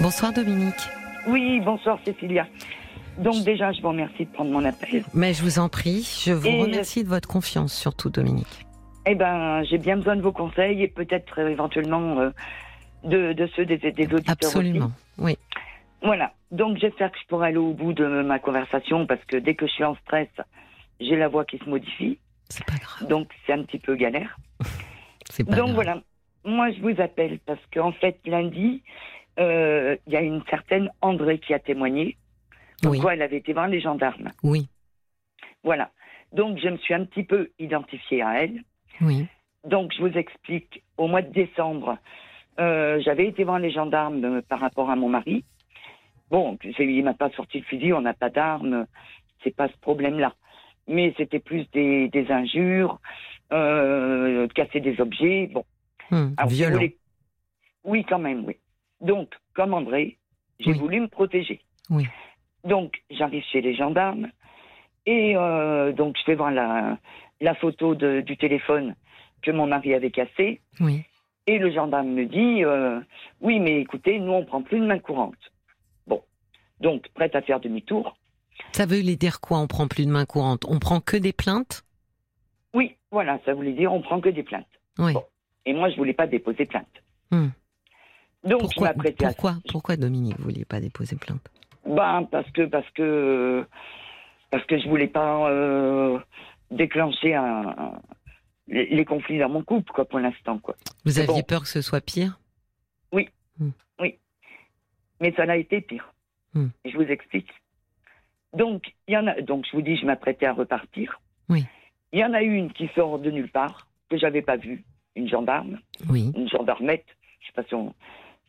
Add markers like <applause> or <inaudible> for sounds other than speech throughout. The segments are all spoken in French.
Bonsoir Dominique. Oui, bonsoir Cécilia. Donc déjà, je vous remercie de prendre mon appel. Mais je vous en prie, je vous Et- remercie de votre confiance, surtout Dominique. Eh ben, j'ai bien besoin de vos conseils et peut-être euh, éventuellement euh, de, de ceux des, des auditeurs Absolument, oui. Voilà. Donc j'espère que je pourrai aller au bout de ma conversation parce que dès que je suis en stress, j'ai la voix qui se modifie. C'est pas grave. Donc c'est un petit peu galère. <laughs> C'est pas Donc grave. voilà. Moi, je vous appelle parce qu'en fait, lundi, euh, il y a une certaine André qui a témoigné. Oui, Pourquoi elle avait été voir les gendarmes. oui, Voilà. Donc je me suis un petit peu identifiée à elle. oui. Donc, je vous explique. Au mois de décembre, euh, j'avais été voir les gendarmes euh, par rapport à mon mari. Bon, c'est- il m'a pas sorti le fusil, on n'a pas d'armes, c'est pas ce problème-là. Mais c'était plus des, des injures, euh, casser des objets. Bon, Hum, alors, si vous violent. voulez- Oui, quand même, oui. Donc, comme André, j'ai Oui. voulu me protéger. Oui. Donc, j'arrive chez les gendarmes et euh, donc je vais voir la, la photo de- du téléphone que mon mari avait cassé. Oui. Et le gendarme me dit euh, Oui, mais écoutez, nous, on prend plus de main courante. Bon. Donc, prête à faire demi-tour. Ça veut dire quoi On prend plus de main courante? On prend que des plaintes? Oui, voilà, ça voulait dire on prend que des plaintes. Oui. Bon. Et moi, je voulais pas déposer plainte. Hum. Donc, je Pourquoi à Pourquoi Dominique vous vouliez pas déposer plainte? Ben, parce que, parce que, parce que je voulais pas euh, déclencher un, un- les, les conflits dans mon couple, quoi, pour l'instant, quoi. Vous aviez bon. peur que ce soit pire? Mais ça l'a été pire. Hmm. Je vous explique. Donc, il y en a, donc, je vous dis, je m'apprêtais à repartir. Oui. Il y en a une qui sort de nulle part, que j'avais pas vue, une gendarme, Oui. une gendarmette, je sais pas si on,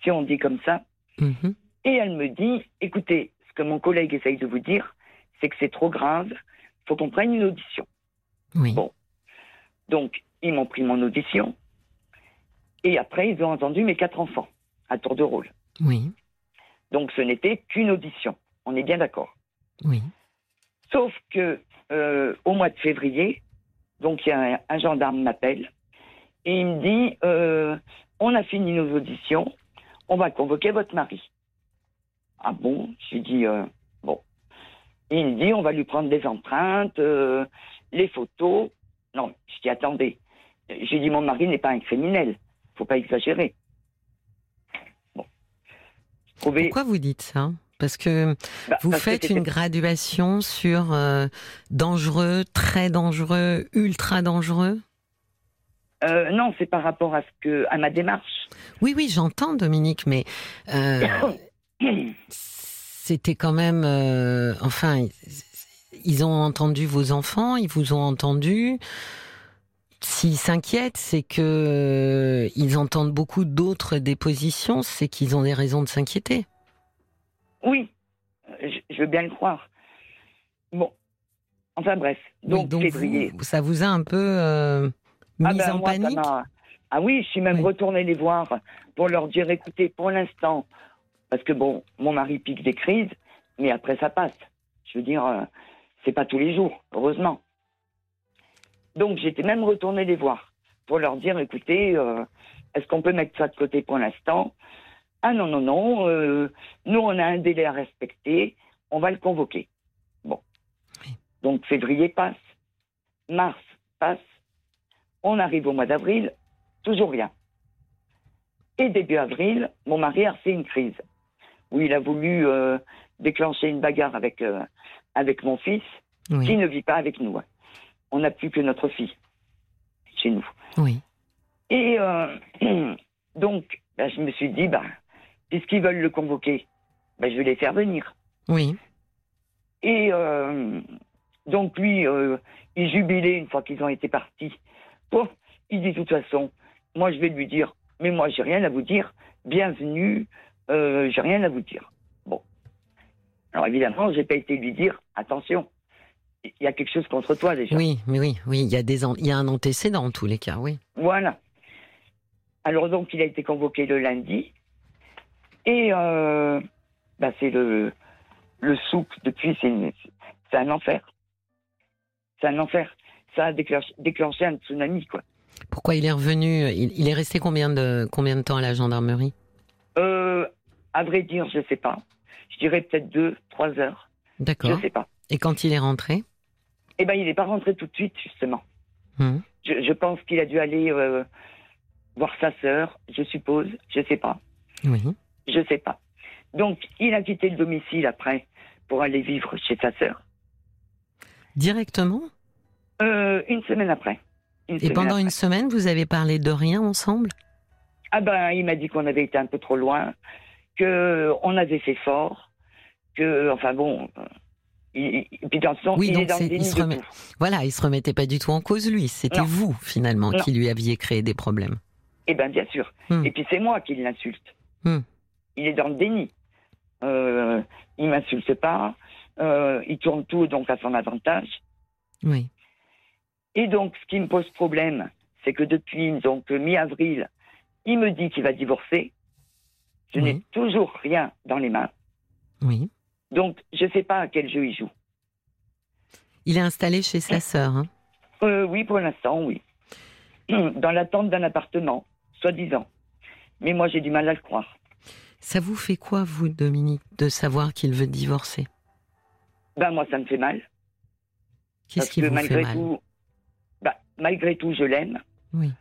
si on dit comme ça. Mhm. Et elle me dit, écoutez, ce que mon collègue essaye de vous dire, c'est que c'est trop grave, faut qu'on prenne une audition. Oui. Bon. Donc, ils m'ont pris mon audition. Et après, ils ont entendu mes quatre enfants, à tour de rôle. Oui. Donc, ce n'était qu'une audition. On est bien d'accord. Oui. Sauf que, euh, au mois de février, donc, y a un, un gendarme m'appelle et il me dit euh, On a fini nos auditions, on va convoquer votre mari. Ah bon? Je lui dis euh, Bon. Il me dit On va lui prendre des empreintes, euh, les photos. Non, je dis Attendez. J'ai dit Mon mari n'est pas un criminel. faut pas exagérer. Bon. Pourquoi vous dites ça? Parce que bah, vous parce faites une graduation sur euh, dangereux, très dangereux, ultra dangereux? Euh, non, c'est par rapport à ce que à ma démarche. Oui, oui, j'entends, Dominique, mais euh, <coughs> c'était quand même. euh, enfin, ils ont entendu vos enfants, ils vous ont entendu. S'ils s'inquiètent, c'est que ils entendent beaucoup d'autres dépositions, c'est qu'ils ont des raisons de s'inquiéter. Oui, je, veux bien le croire. Bon, enfin bref. Oui, Donc, donc février. vous- ça vous a un peu Ah mise ben, en moi, ça panique. m'a- Ah oui, je suis même Oui. retournée les voir pour leur dire, écoutez, pour l'instant, parce que bon, mon mari pique des crises, mais après ça passe. Je veux dire, euh, c'est pas tous les jours, heureusement. Donc j'étais même retournée les voir pour leur dire, écoutez, euh, est-ce qu'on peut mettre ça de côté pour l'instant? Ah non, non, non, euh, nous on a un délai à respecter, on va le convoquer. Bon. Donc février passe, mars passe, on arrive au mois d'avril, toujours rien. Et début avril, mon mari a refait une crise où il a voulu euh, déclencher une bagarre avec, euh, avec mon fils Oui, qui ne vit pas avec nous. On n'a plus que notre fille chez nous. oui, Et euh, <clears throat> donc, ben, je me suis dit, bah, puisqu'ils veulent le convoquer, ben, je vais les faire venir. oui. Et donc lui, il jubilait une fois qu'ils ont été partis. Bon, il dit de toute façon, moi je vais lui dire, mais moi j'ai rien à vous dire, bienvenue, euh, j'ai rien à vous dire. Bon. Alors évidemment, j'ai pas été lui dire, attention, il y a quelque chose contre toi déjà. Oui, mais oui, oui, il y a des, an- il y a un antécédent en tous les cas, oui. Voilà. Alors donc, il a été convoqué le lundi. Et euh, bah, c'est le, le souk depuis, c'est un enfer. C'est un enfer. Ça a déclenché, un tsunami, quoi. Pourquoi il est revenu il, il est resté combien de combien de temps à la gendarmerie? Euh, À vrai dire, je sais pas. Je dirais peut-être deux, trois heures. D'accord. Je sais pas. Et quand il est rentré? Eh ben, il n'est pas rentré tout de suite, justement. Hum, Je, je pense qu'il a dû aller euh, voir sa sœur, je suppose. Je sais pas. Oui. Je sais pas. Donc, il a quitté le domicile après pour aller vivre chez sa sœur. Directement? Euh, une semaine après. Une Et semaine pendant après. une semaine, vous avez parlé de rien ensemble? Ah ben, il m'a dit qu'on avait été un peu trop loin, que on avait fait fort, que, enfin bon, euh, puis dans le sens, Oui, il donc est dans il se remet-. Voilà, il se remettait pas du tout en cause lui. C'était vous finalement Non. qui lui aviez créé des problèmes. Eh ben, bien sûr. Hmm. Et puis c'est moi qui l'insulte. Hmm. Il est dans le déni. Euh, il m'insulte pas. euh, il tourne tout donc à son avantage. Oui. Et donc, ce qui me pose problème, c'est que depuis donc mi-avril, il me dit qu'il va divorcer. Je Oui. n'ai toujours rien dans les mains. Oui. Donc, je ne sais pas à quel jeu il joue. Il est installé chez sa sœur. hein. Euh, oui, pour l'instant, oui. <clears throat> Dans l'attente d'un appartement, soi-disant. Mais moi, j'ai du mal à le croire. Ça vous fait quoi, vous, Dominique, de savoir qu'il veut divorcer? Ben, moi, ça me fait mal. Qu'est-ce qui que vous malgré fait mal? tout, malgré tout, je l'aime. Oui.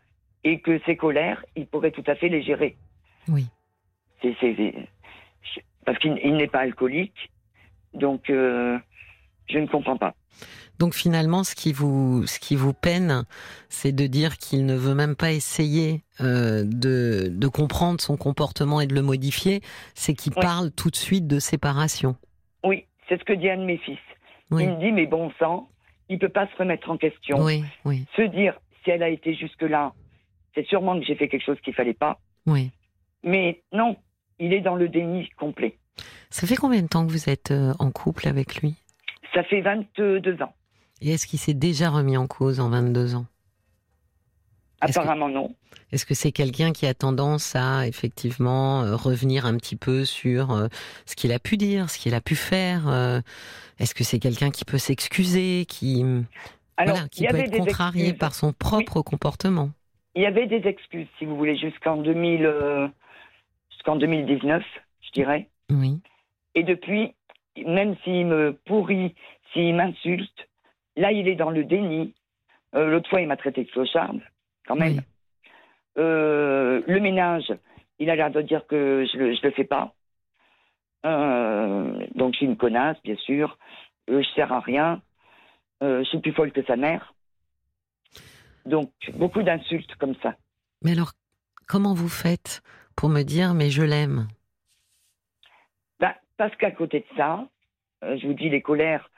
Et que ses colères, il pourrait tout à fait les gérer. Oui. C'est, parce qu'il il n'est pas alcoolique. Donc, euh, je ne comprends pas. Donc finalement, ce qui vous, ce qui vous peine, c'est de dire qu'il ne veut même pas essayer euh, de, de comprendre son comportement et de le modifier. C'est qu'il Oui. parle tout de suite de séparation. Oui, c'est ce que dit un de mes fils. Oui. Il me dit, mais bon sang, il peut pas se remettre en question. Oui, oui, Se dire, si elle a été jusque-là, c'est sûrement que j'ai fait quelque chose qu'il fallait pas. oui. Mais non, il est dans le déni complet. Ça fait combien de temps que vous êtes euh, en couple avec lui? Ça fait 22 ans. Et est-ce qu'il s'est déjà remis en cause en 22 ans? Que- Apparemment, non. Est-ce que c'est quelqu'un qui a tendance à effectivement euh, revenir un petit peu sur euh, ce qu'il a pu dire, ce qu'il a pu faire euh, Est-ce que c'est quelqu'un qui peut s'excuser, qui Alors, voilà, qui peut être contrarié excuses. par son propre comportement? Il y avait des excuses, si vous voulez, jusqu'en 2000, euh, jusqu'en 2019, je dirais. Oui, Et depuis, même s'il me pourrit, s'il m'insulte, là, il est dans le déni. L'autre fois, il m'a traité de clocharde, quand même. Oui. Euh, le ménage, il a l'air de dire que je le, je le fais pas. Euh, donc, je suis une connasse, bien sûr. Euh, je sers à rien. Euh, je suis plus folle que sa mère. Donc, beaucoup d'insultes comme ça. Mais alors, comment vous faites pour me dire mais je l'aime? Ben, parce qu'à côté de ça, je vous dis, les colères,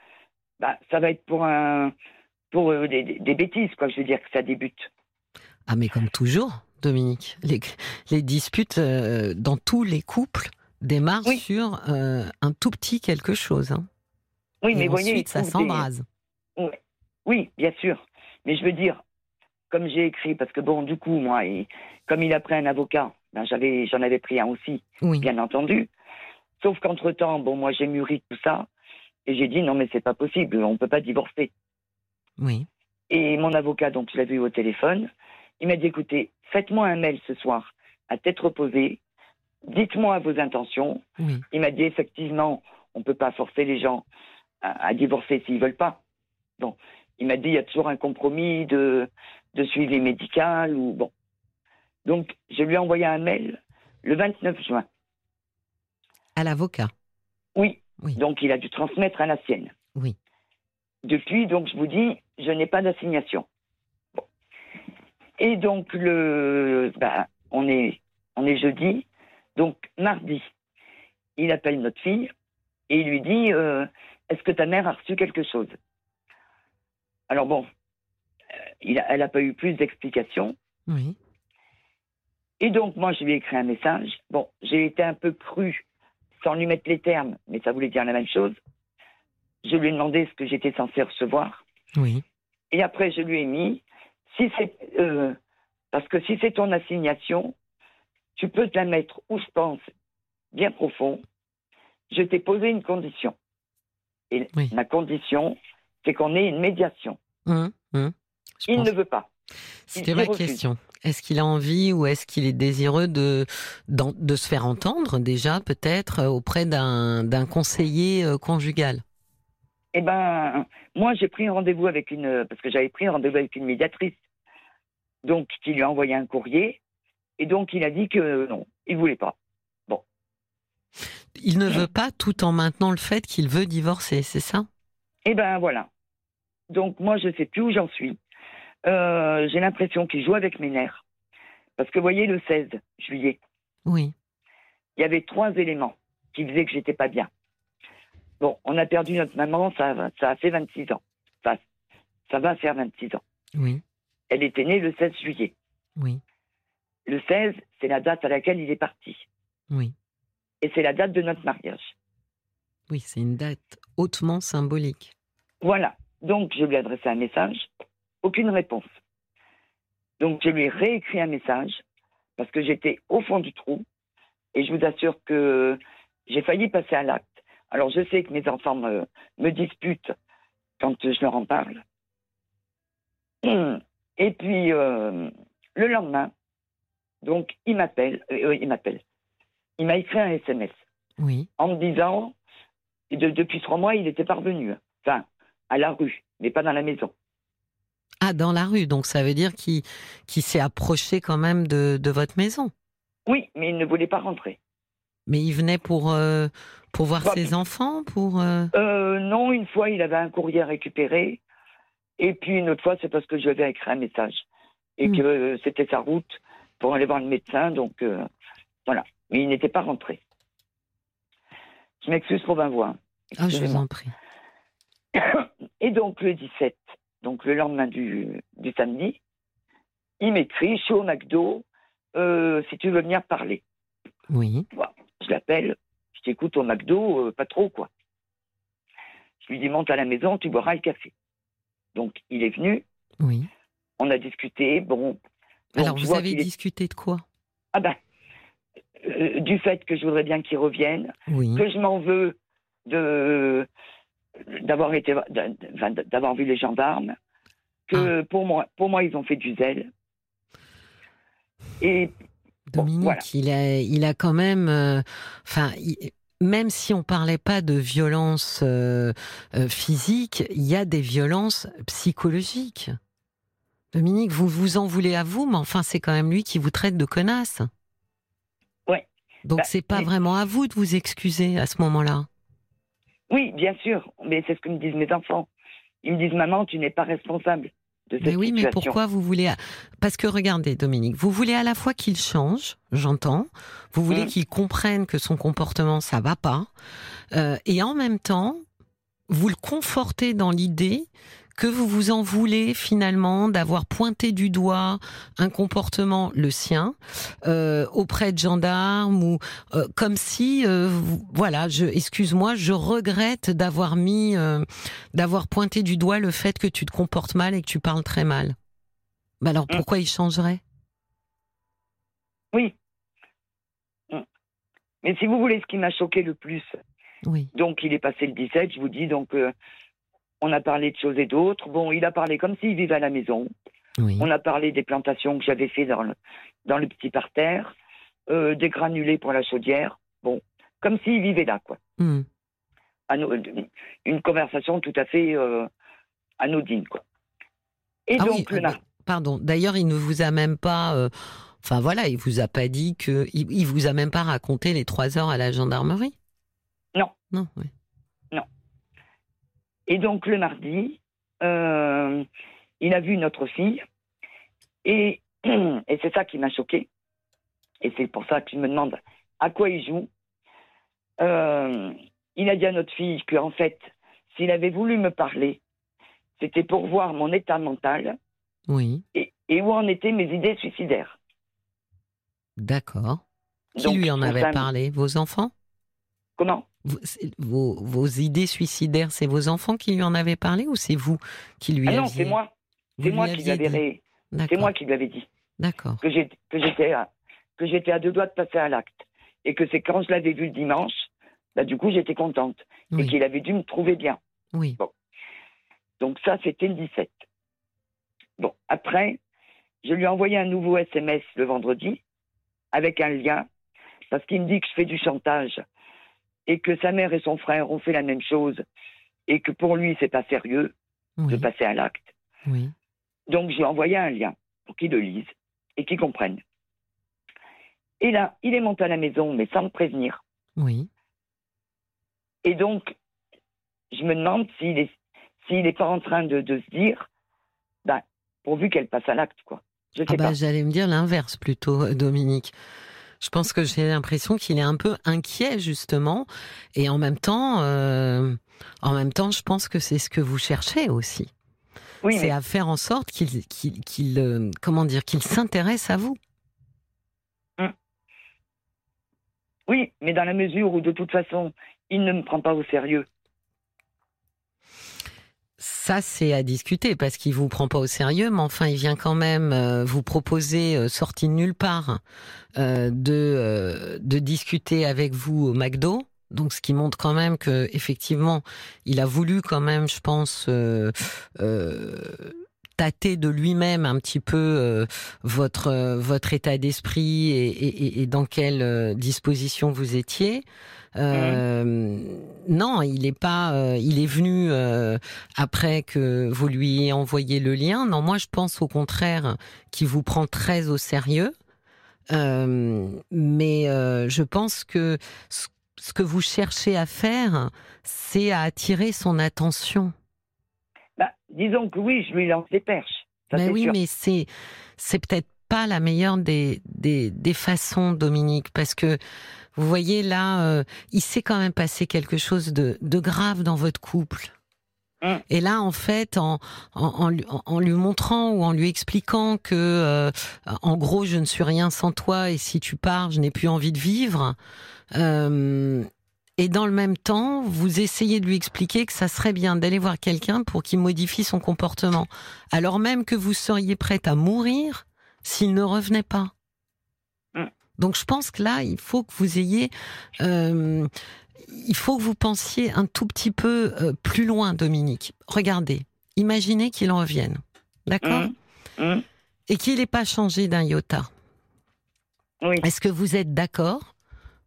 ben, ça va être pour un, pour des, des- des bêtises, quoi. Je veux dire que ça débute. Ah mais comme toujours, Dominique, les, les disputes euh, dans tous les couples démarrent Oui. sur euh, un tout petit quelque chose. hein. Oui, Et mais ensuite, ça des- s'embrase. Oui, bien sûr. Mais je veux dire, comme j'ai écrit, parce que bon, du coup, moi, comme il a pris un avocat, ben, j'avais, j'en avais pris un aussi, Oui, bien entendu. Sauf qu'entre temps, bon, moi, j'ai mûri tout ça, et j'ai dit non, mais c'est pas possible, on peut pas divorcer. oui, Et mon avocat, donc, je l'ai vu au téléphone, il m'a dit écoutez, faites-moi un mail ce soir à tête reposée, dites-moi vos intentions. oui. Il m'a dit effectivement, on peut pas forcer les gens à, à divorcer s'ils veulent pas. Bon, il m'a dit il y a toujours un compromis de, de suivi médical ou bon. Donc, je lui ai envoyé un mail le 29 juin. À l'avocat. Oui. Oui. Donc, il a dû transmettre à la sienne. Oui. Depuis, donc, je vous dis, je n'ai pas d'assignation. Et donc, le, bah, on est, on est jeudi. Donc, mardi, il appelle notre fille et il lui dit, euh, est-ce que ta mère a reçu quelque chose? Alors bon, euh, il a- elle n'a pas eu plus d'explications. Oui. Et donc, moi, je lui ai écrit un message. Bon, j'ai été un peu cru, sans lui mettre les termes, mais ça voulait dire la même chose. Je lui ai demandé ce que j'étais censé recevoir. Oui. Et après, je lui ai mis, si c'est, euh, parce que si c'est ton assignation, tu peux te la mettre où je pense, bien profond. Je t'ai posé une condition. Et Oui. ma condition, c'est qu'on ait une médiation. Hum. Je Il pense- ne veut pas. C'était ma refuse. question. Est-ce qu'il a envie ou est-ce qu'il est désireux de, de se faire entendre déjà peut-être auprès d'un conseiller euh, conjugal? Eh ben, moi j'ai pris un rendez-vous avec une parce que j'avais pris un rendez-vous avec une médiatrice, donc qui lui a envoyé un courrier et donc il a dit que non, il voulait pas. Bon. Il ne veut pas tout en maintenant le fait qu'il veut divorcer, c'est ça? Eh ben voilà. Donc moi je sais plus où j'en suis. Euh, j'ai l'impression qu'il joue avec mes nerfs. Parce que vous voyez, le 16 juillet, oui. il y avait trois éléments qui faisaient que j'étais pas bien. Bon, on a perdu notre maman, ça, ça a fait 26 ans. Ça, ça va faire 26 ans. Oui. Elle était née le 16 juillet. Oui. Le 16, c'est la date à laquelle il est parti. Oui. Et c'est la date de notre mariage. Oui, c'est une date hautement symbolique. Voilà. Donc, je lui ai adressé un message aucune réponse. Donc je lui ai réécrit un message parce que j'étais au fond du trou et je vous assure que j'ai failli passer à l'acte. Alors je sais que mes enfants me, me disputent quand je leur en parle. Et puis euh, le lendemain, donc il m'appelle, euh, il m'appelle, il m'a écrit un SMS oui. en me disant, depuis trois mois il était parvenu, enfin à la rue, mais pas dans la maison. Ah, dans la rue, donc ça veut dire qu'il s'est approché quand même de, de, votre maison? Oui, mais il ne voulait pas rentrer. Mais il venait pour, euh, pour voir bah, ses enfants pour euh... Euh, Non, une fois, il avait un courrier à récupérer. Et puis une autre fois, c'est parce que je lui avais écrit un message. Et hmm. que euh, c'était sa route pour aller voir le médecin. Donc euh, voilà. Mais il n'était pas rentré. Je m'excuse pour ma voix. Ah, je vous en prie. <coughs> Et donc le 17, donc le lendemain du, du samedi, il m'écrit, je suis au McDo, euh, si tu veux venir parler. Oui. je l'appelle, je t'écoute au McDo, euh, pas trop quoi. Je lui dis monte à la maison, tu boiras le café. Donc il est venu. Oui. On a discuté, bon. Alors vous avez discuté de quoi? Ah ben, euh, du fait que je voudrais bien qu'il revienne, oui. que je m'en veux de d'avoir été d'avoir vu les gendarmes que ah. pour moi pour moi ils ont fait du zèle et Dominique il a il a quand même euh, enfin même si on parlait pas de violence euh, euh, physique, il y a des violences psychologiques. Dominique, vous vous en voulez à vous, mais enfin, c'est quand même lui qui vous traite de connasse. Ouais. Donc, bah, c'est pas vraiment à vous de vous excuser à ce moment-là. Oui, bien sûr, mais c'est ce que me disent mes enfants. Ils me disent, maman, tu n'es pas responsable de cette mais oui, mais pourquoi vous voulez Parce que regardez, Dominique, vous voulez à la fois qu'il change, j'entends. Vous voulez mmh. qu'il comprenne que son comportement ça va pas, euh, et en même temps, vous le confortez dans l'idée que vous vous en voulez finalement d'avoir pointé du doigt un comportement, le sien, euh, auprès de gendarmes ou euh, comme si, euh, voilà, je, excuse-moi, je regrette d'avoir mis, d'avoir pointé du doigt le fait que tu te comportes mal et que tu parles très mal. Bah alors mmh. pourquoi il changerait? Oui. Mmh. Mais si vous voulez, ce qui m'a choqué le plus, oui. donc il est passé le 17, je vous dis, donc on a parlé de choses et d'autres. Bon, il a parlé comme s'il vivait à la maison. On a parlé des plantations que j'avais fait dans le, dans le petit parterre, euh, des granulés pour la chaudière. Bon, comme s'il vivait là, quoi. Hmm. Une conversation tout à fait euh, anodine, quoi. Et ah donc, oui, pardon. D'ailleurs, il ne vous a même pas. Euh, enfin voilà, il vous a pas dit que. Il, il, vous a même pas raconté les trois heures à la gendarmerie? Non. Non. Oui. Et donc le mardi, euh, il a vu notre fille et, <clears throat> et c'est ça qui m'a choqué. Et c'est pour ça qu'il me demande à quoi il joue. Euh, il a dit à notre fille qu'en fait, s'il avait voulu me parler, c'était pour voir mon état mental oui. et, et où en étaient mes idées suicidaires. D'accord. Qui lui en avait parlé? Vos enfants? Comment? Vos, vos, idées suicidaires, c'est vos enfants qui lui en avaient parlé ou c'est vous qui lui ah aviez... non, c'est moi. C'est moi, qui l'avais C'est moi qui lui avais dit. D'accord. Que j'étais à, que j'étais à deux doigts de passer à l'acte. Et que c'est quand je l'avais vu le dimanche, bah, du coup, j'étais contente. Et qu'il avait dû me trouver bien. Oui. Bon. Donc ça, c'était le 17. Bon, après, Je lui ai envoyé un nouveau SMS le vendredi avec un lien parce qu'il me dit que je fais du chantage et que sa mère et son frère ont fait la même chose et que pour lui c'est pas sérieux de passer à l'acte. Oui. Donc je lui ai envoyé un lien pour qu'il le lise et qu'il comprenne. Et là, il est monté à la maison, mais sans me prévenir. Oui. Et donc, je me demande s'il est, s'il n'est pas en train de, de se dire, ben, pourvu qu'elle passe à l'acte, quoi. Je sais ah bah. J'allais me dire l'inverse plutôt, Dominique. Je pense que j'ai l'impression qu'il est un peu inquiet justement, et en même temps, euh, en même temps, je pense que c'est ce que vous cherchez aussi. Oui, c'est mais- à faire en sorte qu'il, qu'il, qu'il, euh, comment dire, qu'il s'intéresse à vous. oui, mais dans la mesure où de toute façon, il ne me prend pas au sérieux. Ça, c'est à discuter parce qu'il vous prend pas au sérieux, mais enfin, il vient quand même euh, vous proposer, euh, sorti de nulle part, euh, de euh, de discuter avec vous au McDo. Donc, ce qui montre quand même que effectivement, il a voulu quand même, je pense, tâter de lui-même un petit peu votre votre état d'esprit et, et- dans quelle disposition vous étiez. Euh, Non, il est pas. euh, il est venu euh, après que vous lui ayez envoyé le lien. Non, moi je pense au contraire qu'il vous prend très au sérieux. Euh, mais euh, je pense que ce, ce que vous cherchez à faire, c'est à attirer son attention. Bah, disons que oui, je lui lance des perches. Ça, mais c'est oui, sûr. mais c'est c'est peut-être pas la meilleure des, des des façons, Dominique, parce que vous voyez là, euh, il s'est quand même passé quelque chose de de grave dans votre couple. Mm. Et là, en fait, en, en, en en lui montrant ou en lui expliquant que, euh, en gros, je ne suis rien sans toi et si tu pars, je n'ai plus envie de vivre. euh, et dans le même temps, vous essayez de lui expliquer que ça serait bien d'aller voir quelqu'un pour qu'il modifie son comportement, alors même que vous seriez prête à mourir s'il ne revenait pas. Donc je pense que là, il faut que vous ayez, euh, il faut que vous pensiez un tout petit peu euh, plus loin, Dominique. Regardez, imaginez qu'il revienne, d'accord, Hum, hum, et qu'il n'ait pas changé d'un iota. Oui. Est-ce que vous êtes d'accord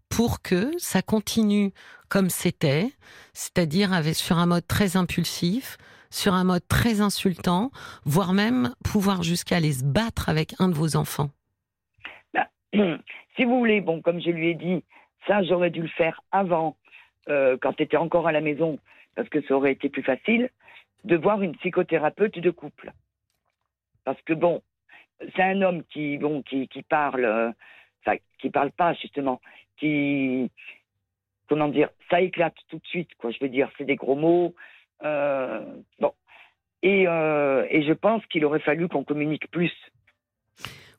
pour que ça continue comme c'était, c'est-à-dire avec sur un mode très impulsif, sur un mode très insultant, voire même pouvoir jusqu'à aller se battre avec un de vos enfants? <clears throat> si vous voulez, bon, comme je lui ai dit, ça, j'aurais dû le faire avant, euh, quand tu étais encore à la maison, parce que ça aurait été plus facile, de voir une psychothérapeute de couple. Parce que bon, c'est un homme qui, bon, qui, qui parle, euh, qui parle pas justement, qui, comment dire, ça éclate tout de suite, quoi. Je veux dire, c'est des gros mots, euh, bon. Et, et je pense qu'il aurait fallu qu'on communique plus.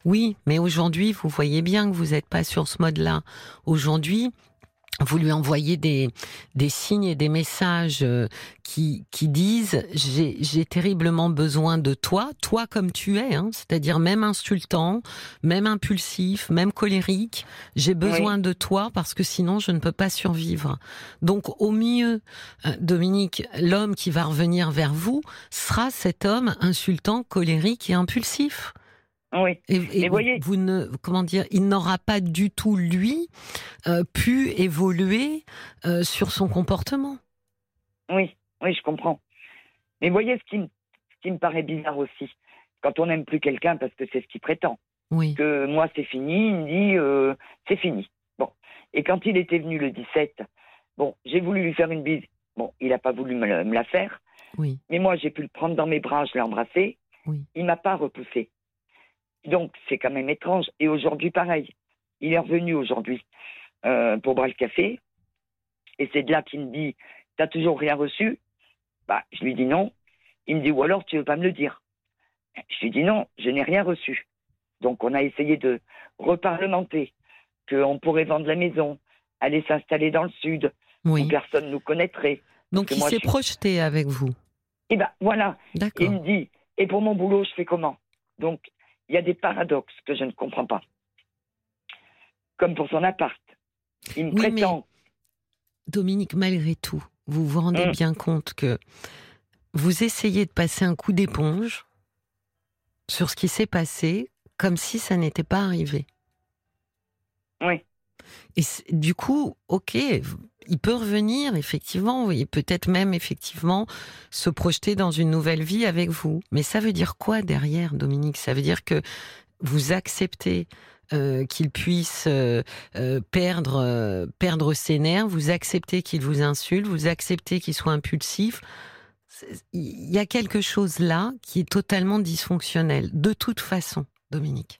Oui, mais aujourd'hui, vous voyez bien que vous n'êtes pas sur ce mode-là. Aujourd'hui, vous lui envoyez des, des signes et des messages euh, qui, qui disent j'ai j'ai terriblement besoin de toi, toi comme tu es, hein, c'est-à-dire même insultant, même impulsif, même colérique. J'ai besoin de toi parce que sinon je ne peux pas survivre. Donc au mieux, euh, Dominique, l'homme qui va revenir vers vous sera cet homme insultant, colérique et impulsif. Oui. Et, voyez- vous ne, comment dire, il n'aura pas du tout lui euh, pu évoluer euh, sur son comportement. Oui, oui, je comprends. Mais voyez ce qui, me- ce qui me paraît bizarre aussi, quand on n'aime plus quelqu'un parce que c'est ce qu'il prétend, Oui, que moi c'est fini, il me dit euh, c'est fini. Bon, et quand il était venu le 17, bon, j'ai voulu lui faire une bise. Bon, il n'a pas voulu me, la- me la faire, oui, mais moi j'ai pu le prendre dans mes bras, je l'ai embrassé. Oui. Il m'a pas repoussé. Donc c'est quand même étrange. Et aujourd'hui pareil, il est revenu aujourd'hui euh, pour boire le café, et c'est de là qu'il me dit t'as toujours rien reçu? Bah, je lui dis non. Il me dit, ou alors tu veux pas me le dire? Je lui dis non, je n'ai rien reçu. Donc on a essayé de reparlementer, qu'on pourrait vendre la maison, aller s'installer dans le sud, où personne nous connaîtrait. Donc il s'est je projeté avec vous. Et ben voilà, il me dit, et pour mon boulot, je fais comment? Donc il y a des paradoxes que je ne comprends pas. Comme pour son appart. Il me Oui, mais- prétend. Dominique, malgré tout, vous vous rendez Mm. bien compte que vous essayez de passer un coup d'éponge sur ce qui s'est passé comme si ça n'était pas arrivé. Oui. Et du coup, ok, il peut revenir effectivement, et peut-être même effectivement se projeter dans une nouvelle vie avec vous. Mais ça veut dire quoi derrière, Dominique? Ça veut dire que vous acceptez euh, qu'il puisse euh, euh, perdre, perdre ses nerfs, vous acceptez qu'il vous insulte, vous acceptez qu'il soit impulsif. Il y a quelque chose là qui est totalement dysfonctionnel, de toute façon, Dominique.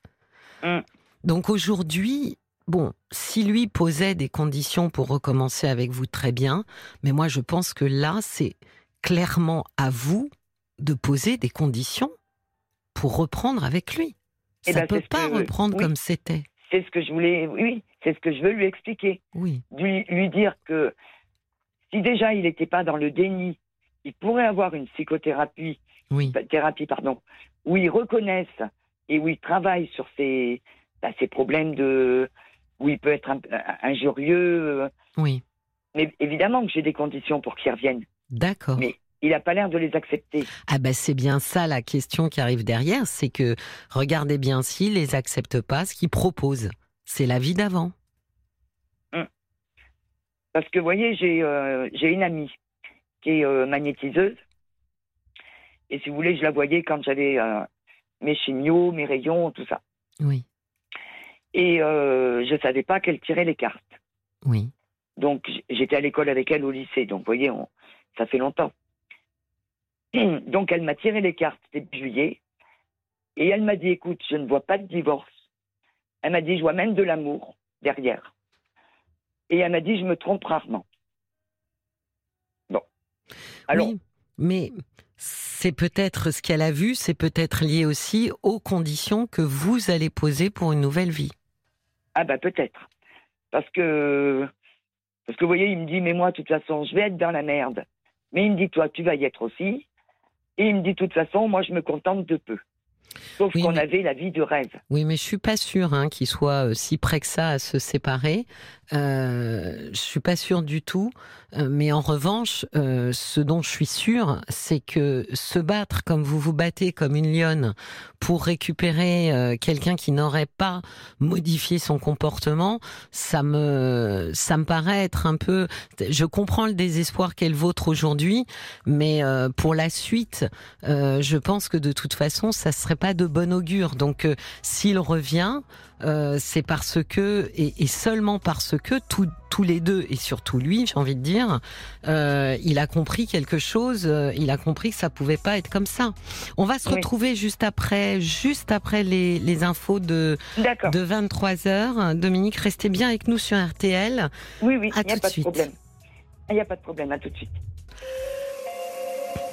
Mmh. Donc aujourd'hui, bon, si lui posait des conditions pour recommencer avec vous, très bien. Mais moi, je pense que là, c'est clairement à vous de poser des conditions pour reprendre avec lui. Eh Ça ne ben, peut pas reprendre comme c'était. C'est ce que je voulais, oui, c'est ce que je veux lui expliquer. Oui. Lui, lui dire que si déjà il n'était pas dans le déni, il pourrait avoir une psychothérapie, oui. thérapie, pardon, où il reconnaisse et où il travaille sur ses, bah, ses problèmes de, où il peut être injurieux. Oui. Mais évidemment que j'ai des conditions pour qu'il revienne. D'accord. Mais il n'a pas l'air de les accepter. Ah ben c'est bien ça la question qui arrive derrière, c'est que regardez bien s'il les accepte pas, ce qu'il propose, c'est la vie d'avant. Hum. Parce que vous voyez, j'ai euh, une amie qui est euh, magnétiseuse. Et si vous voulez, je la voyais quand j'avais euh, mes chimios, mes rayons, tout ça. Oui. Et je ne savais pas qu'elle tirait les cartes. Oui. Donc j'étais à l'école avec elle au lycée. Donc vous voyez, ça fait longtemps. <clears throat> Donc elle m'a tiré les cartes début juillet et elle m'a dit écoute, je ne vois pas de divorce. Elle m'a dit je vois même de l'amour derrière. Et elle m'a dit je me trompe rarement. Bon. Alors, oui, mais c'est peut-être ce qu'elle a vu, c'est peut-être lié aussi aux conditions que vous allez poser pour une nouvelle vie. Ah bah peut-être. Parce que parce que vous voyez, il me dit mais moi de toute façon, je vais être dans la merde. Mais il me dit toi, tu vas y être aussi. Et il me dit, de toute façon, moi, je me contente de peu. Sauf qu'on avait la vie de rêve. Oui, mais je suis pas sûre hein, qu'il soit euh, si près que ça à se séparer. Euh, je suis pas sûre du tout. Euh, mais en revanche, euh, ce dont je suis sûre, c'est que se battre comme vous vous battez comme une lionne pour récupérer euh, quelqu'un qui n'aurait pas modifié son comportement, ça me ça me paraît être un peu. Je comprends le désespoir qu'est le vôtre aujourd'hui, mais pour la suite, je pense que de toute façon, ça serait pas de bon augure. Donc, s'il revient. Euh, c'est parce que, et, seulement parce que, tous les deux, et surtout lui, j'ai envie de dire, euh, il a compris quelque chose, euh, il a compris que ça pouvait pas être comme ça. On va se retrouver juste après, juste après les, infos de, de 23 heures. Dominique, restez bien avec nous sur RTL. Oui, oui, il n'y a pas de problème. Il n'y a pas de problème, à tout de suite.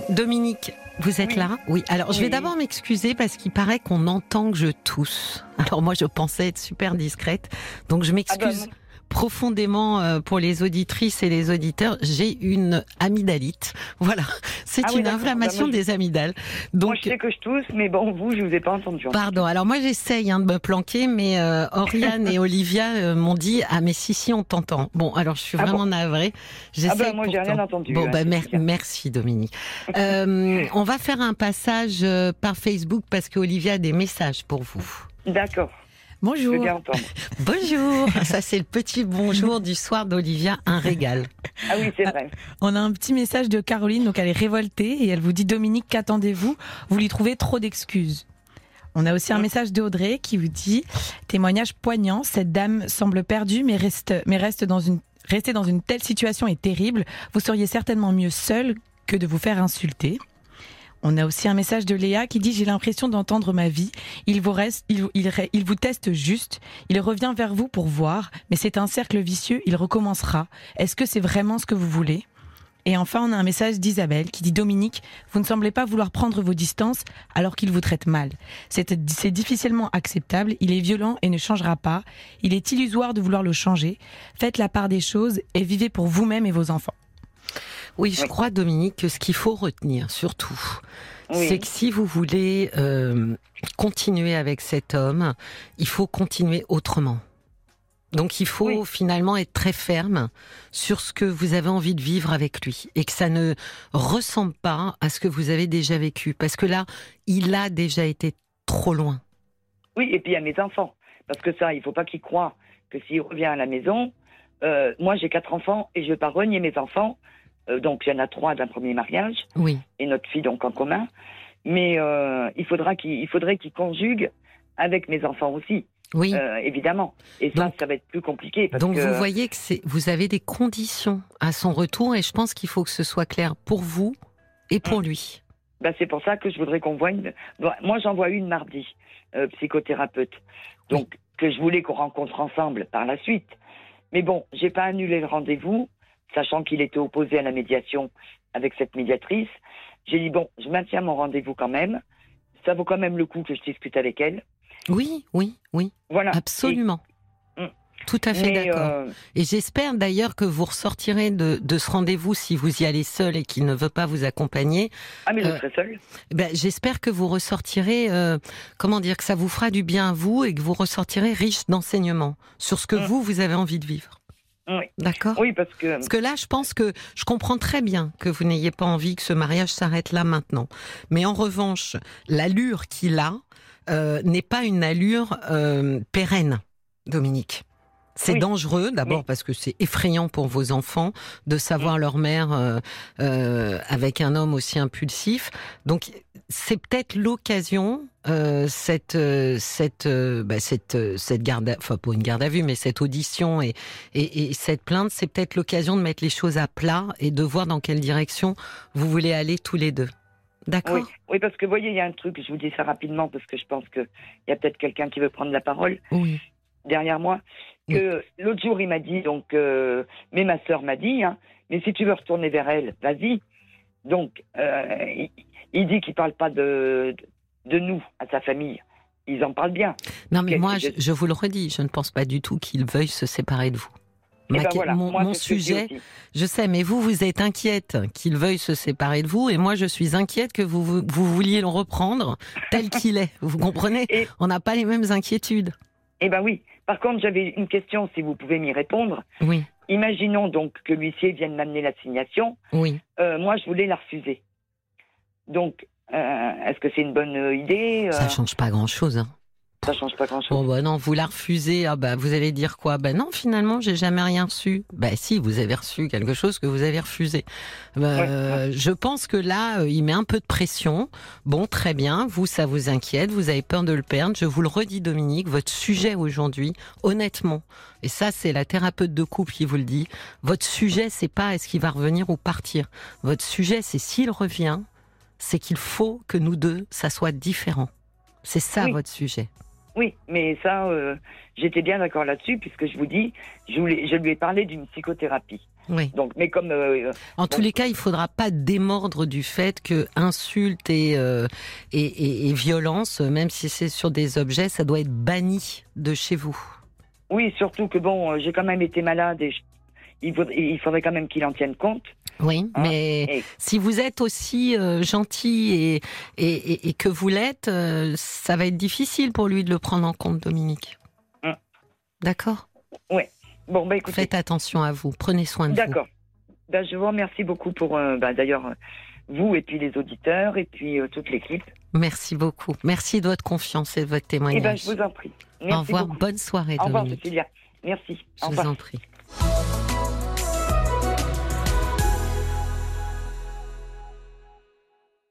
Dominique, vous êtes là Oui. Alors, je vais d'abord m'excuser parce qu'il paraît qu'on entend que je tousse. Alors moi, je pensais être super discrète, donc je ah bah, m'excuse profondément euh, pour les auditrices et les auditeurs, j'ai une amygdalite. <laughs> Voilà, c'est ah une inflammation des amygdales. Donc, moi, je sais que je tousse, mais bon, vous, je vous ai pas entendu. Pardon. Alors moi, j'essaye hein, de me planquer, mais euh, Oriane et <laughs> Olivia euh, m'ont dit ah mais si si on t'entend. Bon, alors je suis ah vraiment navrée. Ah bah moi, j'ai rien entendu. Bon, bah, merci Dominique. <laughs> on va faire un passage par Facebook parce que Olivia a des messages pour vous. D'accord. Bonjour. <laughs> bonjour. Ça, c'est le petit bonjour du soir d'Olivia, un régal. Ah oui, c'est vrai. On a un petit message de Caroline, donc elle est révoltée et elle vous dit Dominique, qu'attendez-vous? Vous lui trouvez trop d'excuses. On a aussi un message de Audrey qui vous dit témoignage poignant. Cette dame semble perdue, mais reste, mais reste dans une rester dans une telle situation est terrible. Vous seriez certainement mieux seul que de vous faire insulter. On a aussi un message de Léa qui dit j'ai l'impression d'entendre ma vie. Il vous reste, il, il, vous teste juste. Il revient vers vous pour voir, mais c'est un cercle vicieux. Il recommencera. Est-ce que c'est vraiment ce que vous voulez? Et enfin, on a un message d'Isabelle qui dit Dominique, vous ne semblez pas vouloir prendre vos distances alors qu'il vous traite mal. C'est difficilement acceptable. Il est violent et ne changera pas. Il est illusoire de vouloir le changer. Faites la part des choses et vivez pour vous-même et vos enfants. Oui, je crois, Dominique, que ce qu'il faut retenir, surtout, c'est que si vous voulez euh, continuer avec cet homme, il faut continuer autrement. Donc il faut finalement être très ferme sur ce que vous avez envie de vivre avec lui et que ça ne ressemble pas à ce que vous avez déjà vécu parce que là, il a déjà été trop loin. Oui, et puis à mes enfants. Parce que ça, il faut pas qu'ils croient que s'il revient à la maison, euh, moi j'ai quatre enfants et je vais pas renier mes enfants. Euh, donc il y en a trois d'un premier mariage Oui. et notre fille donc en commun. Mais euh, il faudra qu'il il faudrait qu'ils conjuguent avec mes enfants aussi, Oui. euh, évidemment. Et ça, Donc- ça va être plus compliqué. Parce Donc que, vous voyez que vous avez des conditions à son retour et je pense qu'il faut que ce soit clair pour vous et pour lui. bah, c'est pour ça que je voudrais qu'on voit une. Moi, j'en vois une mardi, euh, psychothérapeute. Donc, que je voulais qu'on rencontre ensemble par la suite. Mais bon, j'ai pas annulé le rendez-vous, sachant qu'il était opposé à la médiation avec cette médiatrice. J'ai dit bon, je maintiens mon rendez-vous quand même. Ça vaut quand même le coup que je discute avec elle. Oui, oui, oui, Voilà. absolument. Mm. Tout à fait d'accord. euh, Et j'espère d'ailleurs que vous ressortirez de, de ce rendez-vous si vous y allez seul et qu'il ne veut pas vous accompagner. ah, mais je Euh, serai seule. Ben, j'espère que vous ressortirez, euh, comment dire, que ça vous fera du bien à vous et que vous ressortirez riche d'enseignements sur ce que Mm. vous, vous avez envie de vivre. Oui. D'accord Oui, parce que. Parce que là, je pense que je comprends très bien que vous n'ayez pas envie que ce mariage s'arrête là maintenant. Mais en revanche, l'allure qu'il a euh, n'est pas une allure euh, pérenne, Dominique. C'est Oui. dangereux, d'abord Oui. parce que c'est effrayant pour vos enfants de savoir leur mère euh, euh, avec un homme aussi impulsif. Donc, c'est peut-être l'occasion, euh, cette, euh, cette, euh, bah, cette, euh, cette garde, à- enfin pas une garde à vue, mais cette audition et, et, et cette plainte, c'est peut-être l'occasion de mettre les choses à plat et de voir dans quelle direction vous voulez aller tous les deux. D'accord? Oui, oui, parce que vous voyez, il y a un truc, je vous dis ça rapidement parce que je pense qu'il y a peut-être quelqu'un qui veut prendre la parole Oui. Derrière moi. Que l'autre jour, il m'a dit, donc, euh, mais ma sœur m'a dit, hein, mais si tu veux retourner vers elle, vas-y. Donc, euh, il, il dit qu'il parle pas de, de nous à sa famille. Ils en parlent bien. Non, mais moi, je- vous le redis, je ne pense pas du tout qu'il veuille se séparer de vous. Ma- ben voilà, mon moi, je sujet, je sais, mais vous, vous êtes inquiète qu'il veuille se séparer de vous, et moi, je suis inquiète que vous, vous, vous vouliez le reprendre tel qu'il est. Vous comprenez? Et- On n'a pas les mêmes inquiétudes. Eh ben oui. Par contre, j'avais une question, si vous pouvez m'y répondre. Oui, Imaginons donc que l'huissier vienne m'amener l'assignation. oui. Euh, moi, je voulais la refuser. Donc, euh, est-ce que c'est une bonne idée euh, Ça change pas grand-chose. Hein. Ça change pas grand-chose. Bon, bah non, vous la refusez. Ah bah, vous allez dire quoi? Ben non, finalement, j'ai jamais rien reçu. Bah si, vous avez reçu quelque chose que vous avez refusé. Bah, Ouais, euh, Je pense que là, euh, il met un peu de pression. Bon, très bien. Vous, ça vous inquiète. Vous avez peur de le perdre. Je vous le redis, Dominique. Votre sujet aujourd'hui, honnêtement, et ça, c'est la thérapeute de couple qui vous le dit. Votre sujet, c'est pas est-ce qu'il va revenir ou partir. Votre sujet, c'est s'il revient, c'est qu'il faut que nous deux, ça soit différent. C'est ça Oui. votre sujet. Oui, mais ça, euh, j'étais bien d'accord là-dessus, puisque je vous dis, je, voulais, je lui ai parlé d'une psychothérapie. Oui. Donc, mais comme euh, En tous les cas, il faudra pas démordre du fait que insulte et, euh, et, et- et violence, même si c'est sur des objets, ça doit être banni de chez vous. oui, surtout que bon, euh, j'ai quand même été malade et je- il, faudrait, il faudrait quand même qu'il en tienne compte. Oui, Ah, mais et- si vous êtes aussi euh, gentil et, et, que vous l'êtes, euh, ça va être difficile pour lui de le prendre en compte, Dominique. Hum. D'accord? Bon, bah écoutez, Faites attention à vous, prenez soin de vous. d'accord. Ben, je vous remercie beaucoup pour, euh, ben, d'ailleurs, vous et puis les auditeurs et puis toute l'équipe. Merci beaucoup. Merci de votre confiance et de votre Eh ben, témoignage. je vous en prie. Merci Au revoir, beaucoup. bonne soirée, Au revoir, Dominique. Cécilia. Merci. Je Au vous revoir. en prie.